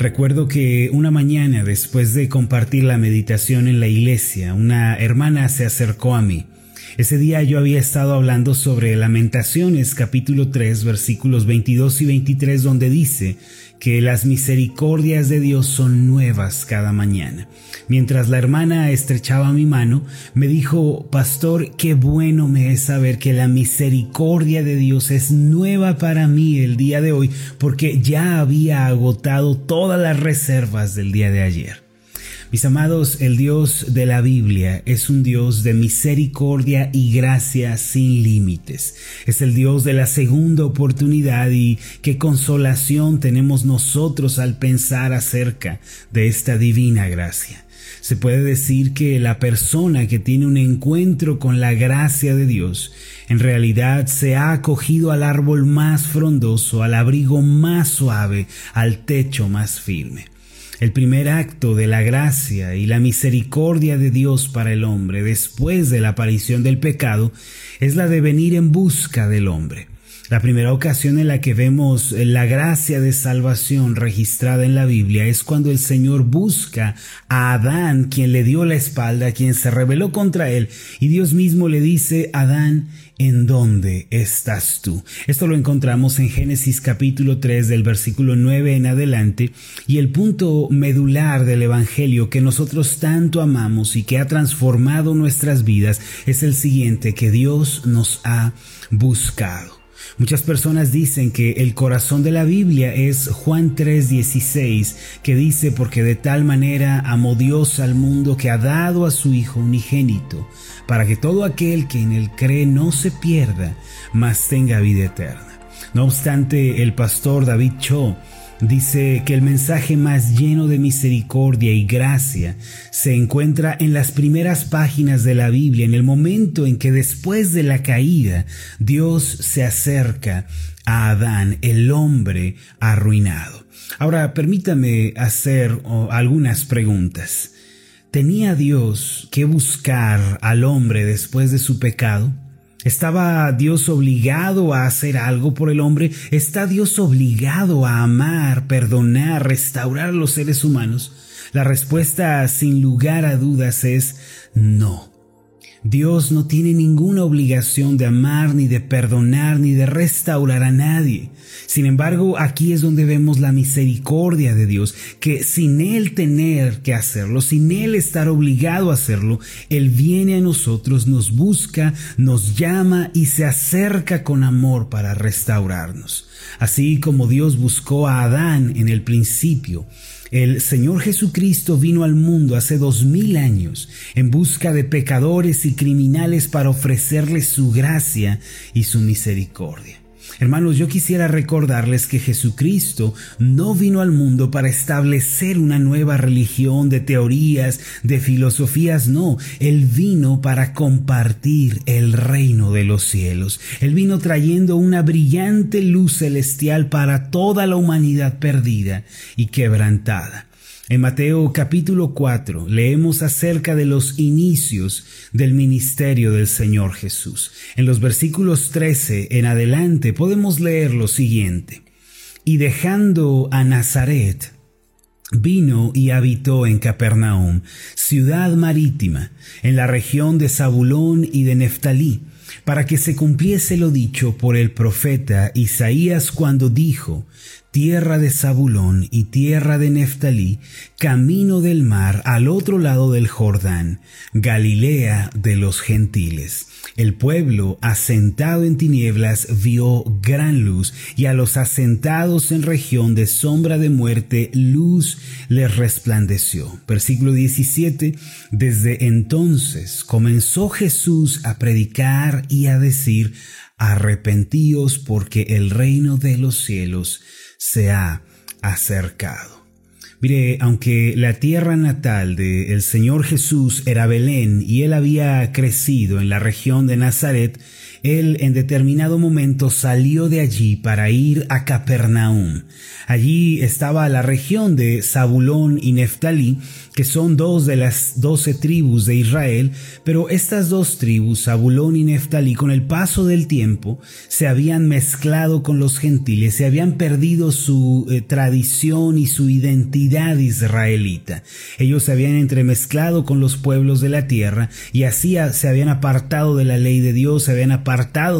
Recuerdo que una mañana después de compartir la meditación en la iglesia, una hermana se acercó a mí. Ese día yo había estado hablando sobre Lamentaciones capítulo 3 versículos 22 y 23 donde dice que las misericordias de Dios son nuevas cada mañana. Mientras la hermana estrechaba mi mano, me dijo, Pastor, qué bueno me es saber que la misericordia de Dios es nueva para mí el día de hoy, porque ya había agotado todas las reservas del día de ayer. Mis amados, el Dios de la Biblia es un Dios de misericordia y gracia sin límites. Es el Dios de la segunda oportunidad y qué consolación tenemos nosotros al pensar acerca de esta divina gracia. Se puede decir que la persona que tiene un encuentro con la gracia de Dios en realidad se ha acogido al árbol más frondoso, al abrigo más suave, al techo más firme. El primer acto de la gracia y la misericordia de Dios para el hombre después de la aparición del pecado es la de venir en busca del hombre. La primera ocasión en la que vemos la gracia de salvación registrada en la Biblia es cuando el Señor busca a Adán, quien le dio la espalda, quien se rebeló contra él, y Dios mismo le dice, Adán, ¿En dónde estás tú? Esto lo encontramos en Génesis capítulo 3 del versículo 9 en adelante y el punto medular del Evangelio que nosotros tanto amamos y que ha transformado nuestras vidas es el siguiente, que Dios nos ha buscado. Muchas personas dicen que el corazón de la Biblia es Juan 3:16, que dice, porque de tal manera amó Dios al mundo que ha dado a su Hijo unigénito, para que todo aquel que en él cree no se pierda, mas tenga vida eterna. No obstante, el pastor David Cho Dice que el mensaje más lleno de misericordia y gracia se encuentra en las primeras páginas de la Biblia, en el momento en que después de la caída Dios se acerca a Adán, el hombre arruinado. Ahora, permítame hacer algunas preguntas. ¿Tenía Dios que buscar al hombre después de su pecado? ¿Estaba Dios obligado a hacer algo por el hombre? ¿Está Dios obligado a amar, perdonar, restaurar a los seres humanos? La respuesta sin lugar a dudas es no. Dios no tiene ninguna obligación de amar, ni de perdonar, ni de restaurar a nadie. Sin embargo, aquí es donde vemos la misericordia de Dios, que sin Él tener que hacerlo, sin Él estar obligado a hacerlo, Él viene a nosotros, nos busca, nos llama y se acerca con amor para restaurarnos. Así como Dios buscó a Adán en el principio, el Señor Jesucristo vino al mundo hace dos mil años en busca de pecadores y criminales para ofrecerles su gracia y su misericordia. Hermanos, yo quisiera recordarles que Jesucristo no vino al mundo para establecer una nueva religión de teorías, de filosofías, no, Él vino para compartir el reino de los cielos. Él vino trayendo una brillante luz celestial para toda la humanidad perdida y quebrantada. En Mateo capítulo 4 leemos acerca de los inicios del ministerio del Señor Jesús. En los versículos 13 en adelante podemos leer lo siguiente. Y dejando a Nazaret, vino y habitó en Capernaum, ciudad marítima, en la región de Zabulón y de Neftalí, para que se cumpliese lo dicho por el profeta Isaías cuando dijo, tierra de Zabulón y tierra de Neftalí, camino del mar al otro lado del Jordán, Galilea de los gentiles. El pueblo asentado en tinieblas vio gran luz, y a los asentados en región de sombra de muerte, luz les resplandeció. Versículo 17. Desde entonces comenzó Jesús a predicar y a decir, arrepentíos porque el reino de los cielos se ha acercado. Mire, aunque la tierra natal del el Señor Jesús era Belén y él había crecido en la región de Nazaret, él en determinado momento salió de allí para ir a Capernaum. Allí estaba la región de Zabulón y Neftalí, que son dos de las doce tribus de Israel, pero estas dos tribus, Zabulón y Neftalí, con el paso del tiempo, se habían mezclado con los gentiles, se habían perdido su eh, tradición y su identidad israelita. Ellos se habían entremezclado con los pueblos de la tierra y así se habían apartado de la ley de Dios, se habían apartado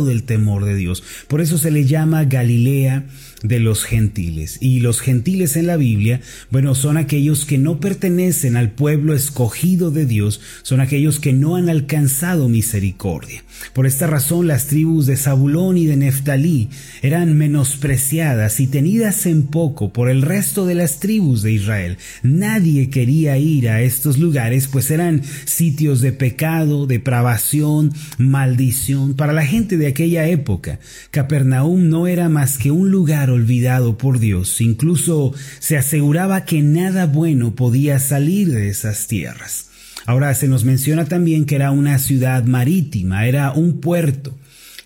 del temor de Dios. Por eso se le llama Galilea de los gentiles. Y los gentiles en la Biblia, bueno, son aquellos que no pertenecen al pueblo escogido de Dios, son aquellos que no han alcanzado misericordia. Por esta razón las tribus de Zabulón y de Neftalí eran menospreciadas y tenidas en poco por el resto de las tribus de Israel. Nadie quería ir a estos lugares, pues eran sitios de pecado, depravación, maldición. Para la gente de aquella época, Capernaum no era más que un lugar olvidado por Dios. Incluso se aseguraba que nada bueno podía salir de esas tierras. Ahora se nos menciona también que era una ciudad marítima, era un puerto.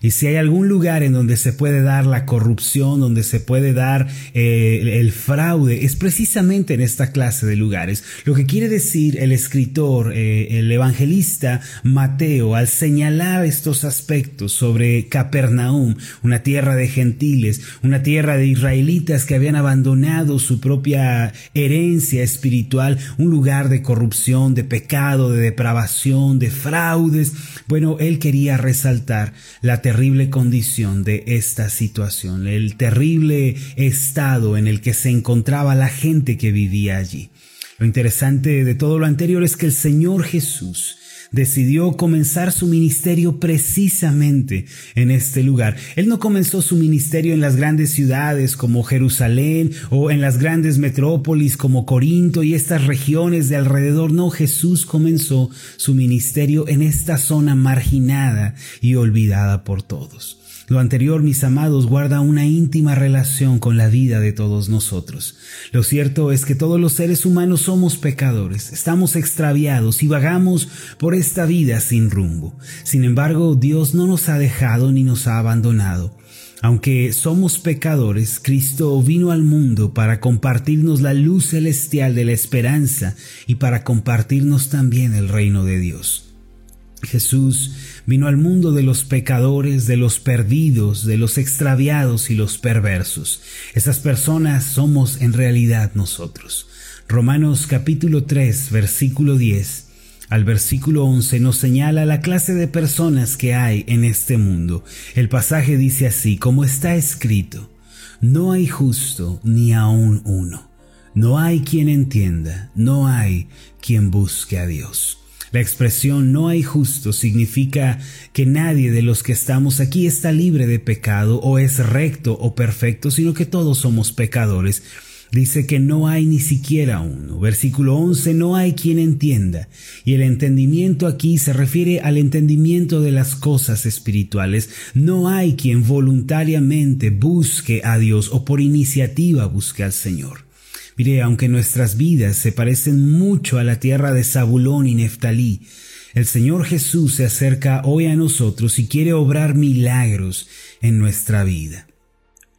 Y si hay algún lugar en donde se puede dar la corrupción, donde se puede dar eh, el fraude, es precisamente en esta clase de lugares. Lo que quiere decir el escritor, eh, el evangelista Mateo, al señalar estos aspectos sobre Capernaum, una tierra de gentiles, una tierra de israelitas que habían abandonado su propia herencia espiritual, un lugar de corrupción, de pecado, de depravación, de fraudes. Bueno, él quería resaltar la terrible condición de esta situación, el terrible estado en el que se encontraba la gente que vivía allí. Lo interesante de todo lo anterior es que el Señor Jesús decidió comenzar su ministerio precisamente en este lugar. Él no comenzó su ministerio en las grandes ciudades como Jerusalén o en las grandes metrópolis como Corinto y estas regiones de alrededor. No, Jesús comenzó su ministerio en esta zona marginada y olvidada por todos. Lo anterior, mis amados, guarda una íntima relación con la vida de todos nosotros. Lo cierto es que todos los seres humanos somos pecadores, estamos extraviados y vagamos por esta vida sin rumbo. Sin embargo, Dios no nos ha dejado ni nos ha abandonado. Aunque somos pecadores, Cristo vino al mundo para compartirnos la luz celestial de la esperanza y para compartirnos también el reino de Dios. Jesús vino al mundo de los pecadores, de los perdidos, de los extraviados y los perversos. Esas personas somos en realidad nosotros. Romanos capítulo 3, versículo 10 al versículo 11 nos señala la clase de personas que hay en este mundo. El pasaje dice así, como está escrito, no hay justo ni aun uno. No hay quien entienda, no hay quien busque a Dios. La expresión no hay justo significa que nadie de los que estamos aquí está libre de pecado o es recto o perfecto, sino que todos somos pecadores. Dice que no hay ni siquiera uno. Versículo 11, no hay quien entienda. Y el entendimiento aquí se refiere al entendimiento de las cosas espirituales. No hay quien voluntariamente busque a Dios o por iniciativa busque al Señor. Mire, aunque nuestras vidas se parecen mucho a la tierra de Zabulón y Neftalí, el Señor Jesús se acerca hoy a nosotros y quiere obrar milagros en nuestra vida.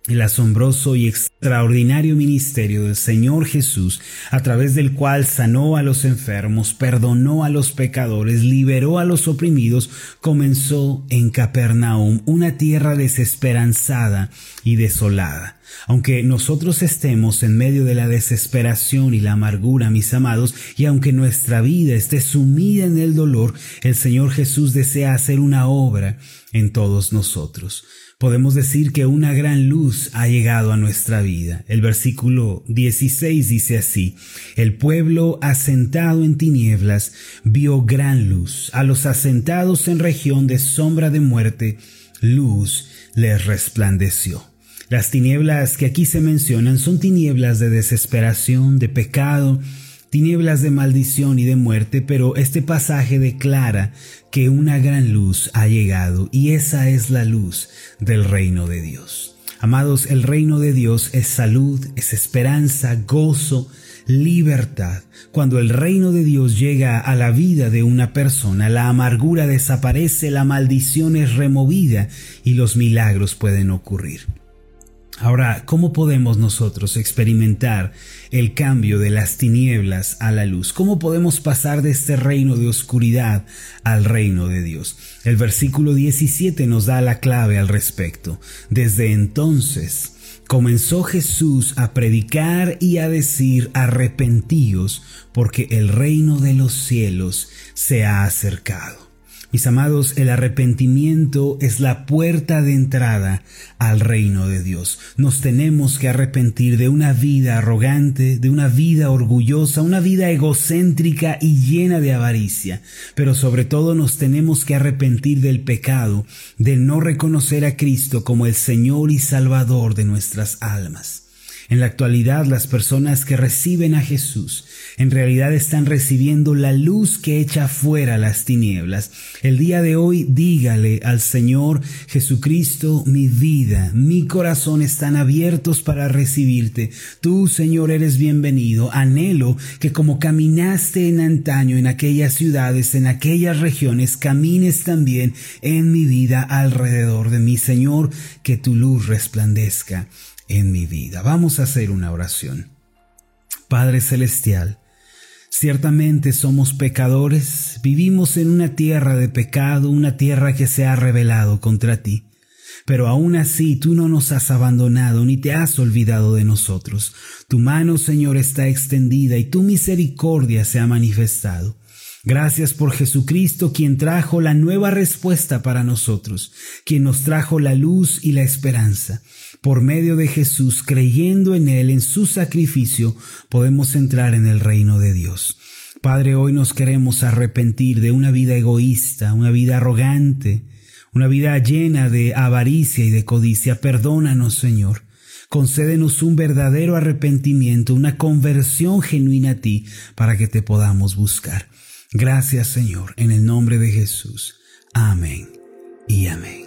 El asombroso y extraordinario ministerio del Señor Jesús, a través del cual sanó a los enfermos, perdonó a los pecadores, liberó a los oprimidos, comenzó en Capernaum, una tierra desesperanzada y desolada. Aunque nosotros estemos en medio de la desesperación y la amargura, mis amados, y aunque nuestra vida esté sumida en el dolor, el Señor Jesús desea hacer una obra en todos nosotros podemos decir que una gran luz ha llegado a nuestra vida. El versículo 16 dice así, el pueblo asentado en tinieblas vio gran luz. A los asentados en región de sombra de muerte, luz les resplandeció. Las tinieblas que aquí se mencionan son tinieblas de desesperación, de pecado, tinieblas de maldición y de muerte, pero este pasaje declara que una gran luz ha llegado y esa es la luz del reino de Dios. Amados, el reino de Dios es salud, es esperanza, gozo, libertad. Cuando el reino de Dios llega a la vida de una persona, la amargura desaparece, la maldición es removida y los milagros pueden ocurrir. Ahora, ¿cómo podemos nosotros experimentar el cambio de las tinieblas a la luz? ¿Cómo podemos pasar de este reino de oscuridad al reino de Dios? El versículo 17 nos da la clave al respecto. Desde entonces, comenzó Jesús a predicar y a decir arrepentíos porque el reino de los cielos se ha acercado. Mis amados, el arrepentimiento es la puerta de entrada al reino de Dios. Nos tenemos que arrepentir de una vida arrogante, de una vida orgullosa, una vida egocéntrica y llena de avaricia. Pero sobre todo nos tenemos que arrepentir del pecado, de no reconocer a Cristo como el Señor y Salvador de nuestras almas. En la actualidad las personas que reciben a Jesús en realidad están recibiendo la luz que echa fuera las tinieblas. El día de hoy dígale al Señor Jesucristo, mi vida, mi corazón están abiertos para recibirte. Tú, Señor, eres bienvenido. Anhelo que como caminaste en antaño en aquellas ciudades, en aquellas regiones, camines también en mi vida alrededor de mí, Señor, que tu luz resplandezca en mi vida. Vamos a hacer una oración. Padre Celestial, ciertamente somos pecadores, vivimos en una tierra de pecado, una tierra que se ha rebelado contra ti. Pero aún así tú no nos has abandonado ni te has olvidado de nosotros. Tu mano, Señor, está extendida y tu misericordia se ha manifestado. Gracias por Jesucristo, quien trajo la nueva respuesta para nosotros, quien nos trajo la luz y la esperanza. Por medio de Jesús, creyendo en Él, en su sacrificio, podemos entrar en el reino de Dios. Padre, hoy nos queremos arrepentir de una vida egoísta, una vida arrogante, una vida llena de avaricia y de codicia. Perdónanos, Señor. Concédenos un verdadero arrepentimiento, una conversión genuina a ti, para que te podamos buscar. Gracias Señor, en el nombre de Jesús. Amén y amén.